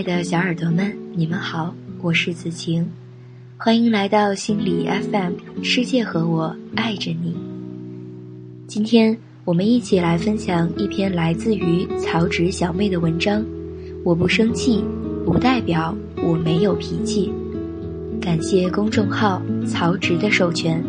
爱的小耳朵们，你们好，我是子晴，欢迎来到心理 FM，世界和我爱着你。今天我们一起来分享一篇来自于曹植小妹的文章。我不生气，不代表我没有脾气。感谢公众号曹植的授权。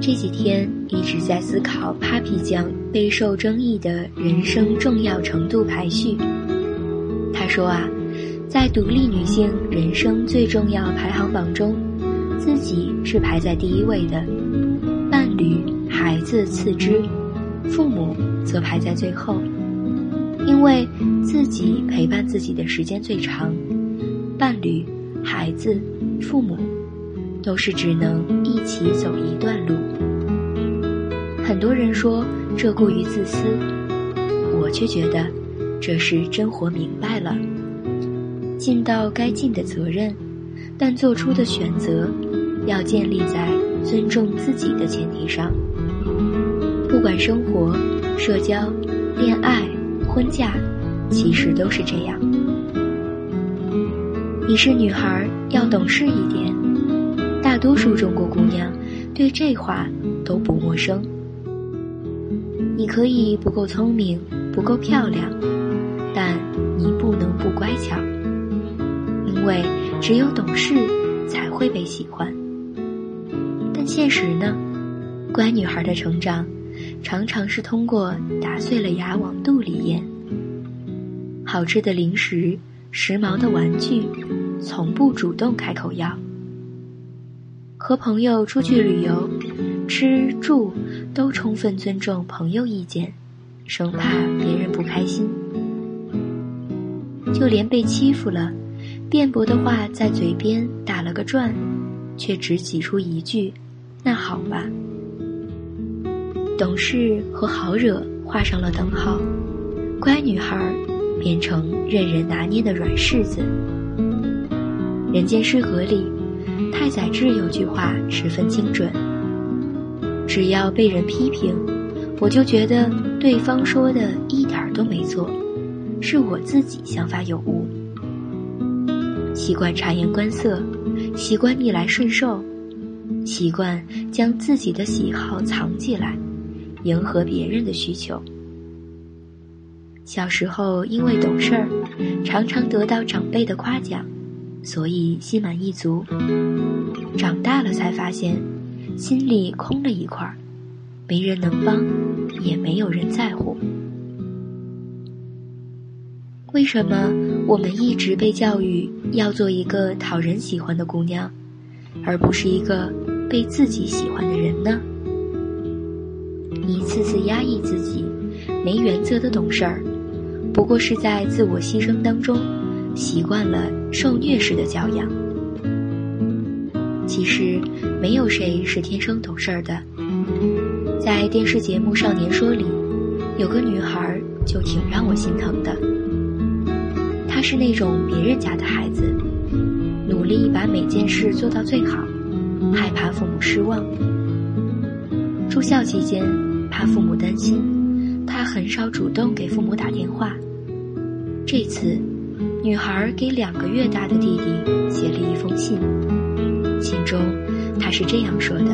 这几天一直在思考 Papi 酱备受争议的人生重要程度排序。他说啊，在独立女性人生最重要排行榜中，自己是排在第一位的，伴侣、孩子次之，父母则排在最后。因为自己陪伴自己的时间最长，伴侣、孩子、父母，都是只能一起走一段路。很多人说这过于自私，我却觉得这是真活明白了。尽到该尽的责任，但做出的选择要建立在尊重自己的前提上。不管生活、社交、恋爱。婚嫁，其实都是这样。你是女孩，要懂事一点。大多数中国姑娘对这话都不陌生。你可以不够聪明，不够漂亮，但你不能不乖巧。因为只有懂事才会被喜欢。但现实呢？乖女孩的成长。常常是通过打碎了牙往肚里咽。好吃的零食、时髦的玩具，从不主动开口要。和朋友出去旅游，吃住都充分尊重朋友意见，生怕别人不开心。就连被欺负了，辩驳的话在嘴边打了个转，却只挤出一句：“那好吧。”懂事和好惹画上了等号，乖女孩变成任人拿捏的软柿子。人间失格里，太宰治有句话十分精准：只要被人批评，我就觉得对方说的一点都没错，是我自己想法有误。习惯察言观色，习惯逆来顺受，习惯将自己的喜好藏起来。迎合别人的需求。小时候因为懂事儿，常常得到长辈的夸奖，所以心满意足。长大了才发现，心里空了一块儿，没人能帮，也没有人在乎。为什么我们一直被教育要做一个讨人喜欢的姑娘，而不是一个被自己喜欢的人呢？一次次压抑自己，没原则的懂事儿，不过是在自我牺牲当中，习惯了受虐式的教养。其实，没有谁是天生懂事儿的。在电视节目《少年说》里，有个女孩就挺让我心疼的。她是那种别人家的孩子，努力把每件事做到最好，害怕父母失望。住校期间。怕父母担心，她很少主动给父母打电话。这次，女孩给两个月大的弟弟写了一封信，信中她是这样说的：“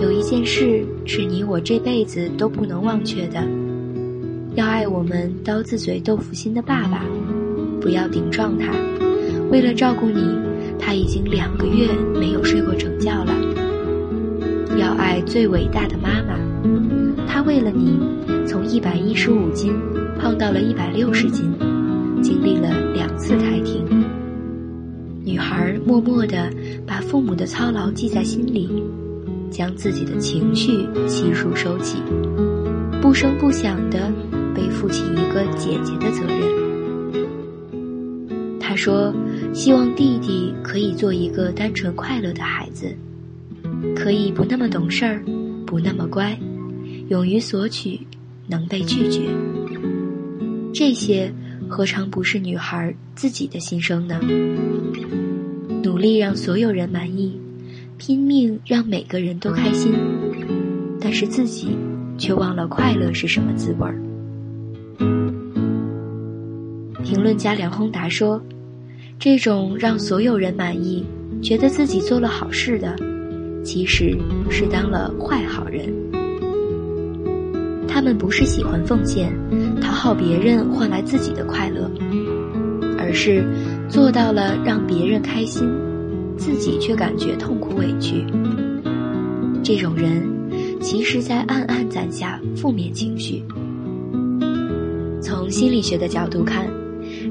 有一件事是你我这辈子都不能忘却的，要爱我们刀子嘴豆腐心的爸爸，不要顶撞他。为了照顾你，他已经两个月没有睡过整觉了。”要爱最伟大的妈妈，她为了你，从一百一十五斤胖到了一百六十斤，经历了两次胎停。女孩默默地把父母的操劳记在心里，将自己的情绪悉数收起，不声不响地背负起一个姐姐的责任。她说：“希望弟弟可以做一个单纯快乐的孩子。”可以不那么懂事儿，不那么乖，勇于索取，能被拒绝。这些何尝不是女孩自己的心声呢？努力让所有人满意，拼命让每个人都开心，但是自己却忘了快乐是什么滋味儿。评论家梁宏达说：“这种让所有人满意，觉得自己做了好事的，其实是当了坏好人。他们不是喜欢奉献，靠别人换来自己的快乐，而是做到了让别人开心，自己却感觉痛苦委屈。这种人，其实在暗暗攒下负面情绪。”从心理学的角度看，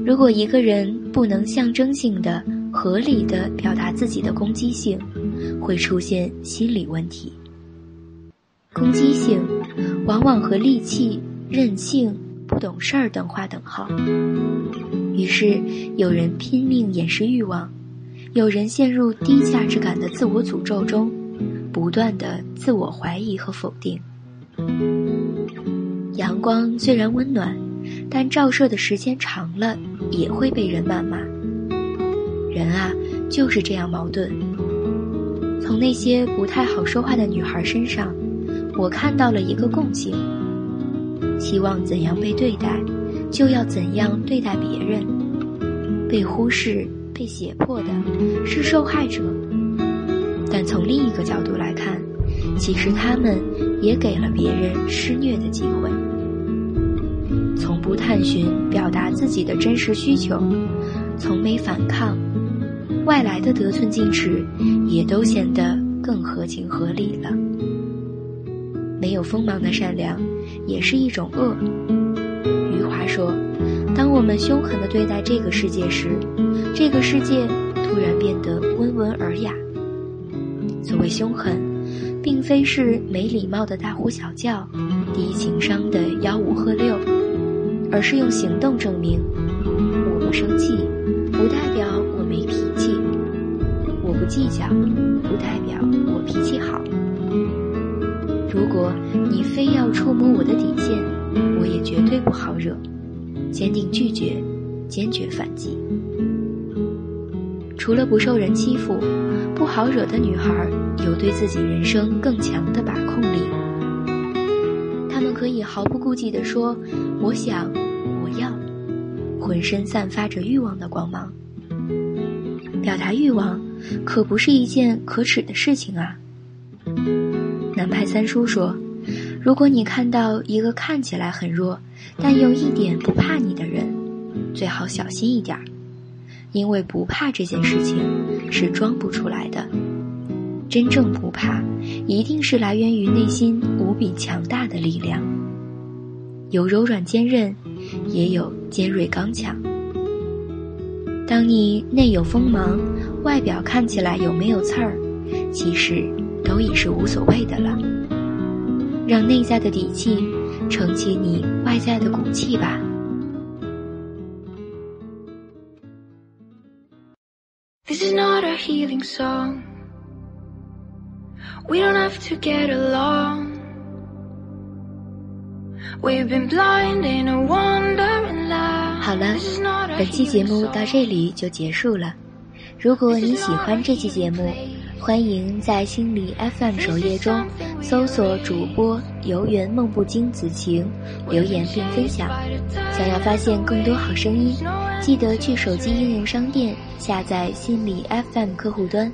如果一个人不能象征性的、合理的表达自己的攻击性，会出现心理问题。攻击性往往和戾气、任性、不懂事儿等划等号。于是，有人拼命掩饰欲望，有人陷入低价值感的自我诅咒中，不断的自我怀疑和否定。阳光虽然温暖。但照射的时间长了，也会被人谩骂。人啊，就是这样矛盾。从那些不太好说话的女孩身上，我看到了一个共性：希望怎样被对待，就要怎样对待别人。被忽视、被胁迫的是受害者，但从另一个角度来看，其实他们也给了别人施虐的机会。从不探寻表达自己的真实需求，从没反抗，外来的得寸进尺也都显得更合情合理了。没有锋芒的善良，也是一种恶。余华说：“当我们凶狠地对待这个世界时，这个世界突然变得温文尔雅。”所谓凶狠，并非是没礼貌的大呼小叫，低情商的吆五喝六。而是用行动证明，我不生气，不代表我没脾气；我不计较，不代表我脾气好。如果你非要触摸我的底线，我也绝对不好惹，坚定拒绝，坚决反击。除了不受人欺负，不好惹的女孩有对自己人生更强的把控力。她们可以毫不顾忌地说：“我想。”我要，浑身散发着欲望的光芒。表达欲望，可不是一件可耻的事情啊。派三叔说：“如果你看到一个看起来很弱，但又一点不怕你的人，最好小心一点儿，因为不怕这件事情是装不出来的。真正不怕，一定是来源于内心无比强大的力量。”有柔软坚韧，也有尖锐刚强。当你内有锋芒，外表看起来有没有刺儿，其实都已是无所谓的了。让内在的底气撑起你外在的骨气吧。This is not a healing song. We don't have to get along. 好了，本期节目到这里就结束了。如果你喜欢这期节目，欢迎在心理 FM 首页中搜索主播“游园梦不惊子晴”，留言并分享。想要发现更多好声音，记得去手机应用商店下载心理 FM 客户端，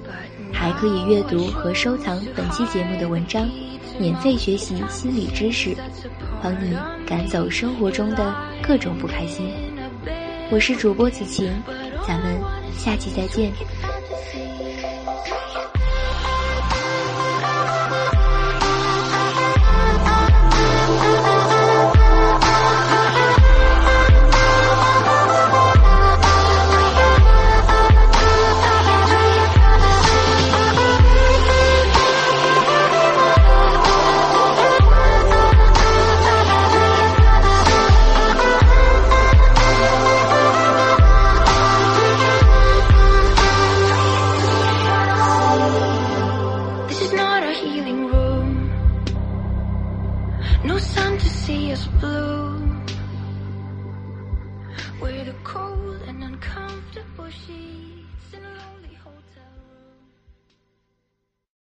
还可以阅读和收藏本期节目的文章。免费学习心理知识，帮你赶走生活中的各种不开心。我是主播子晴，咱们下期再见。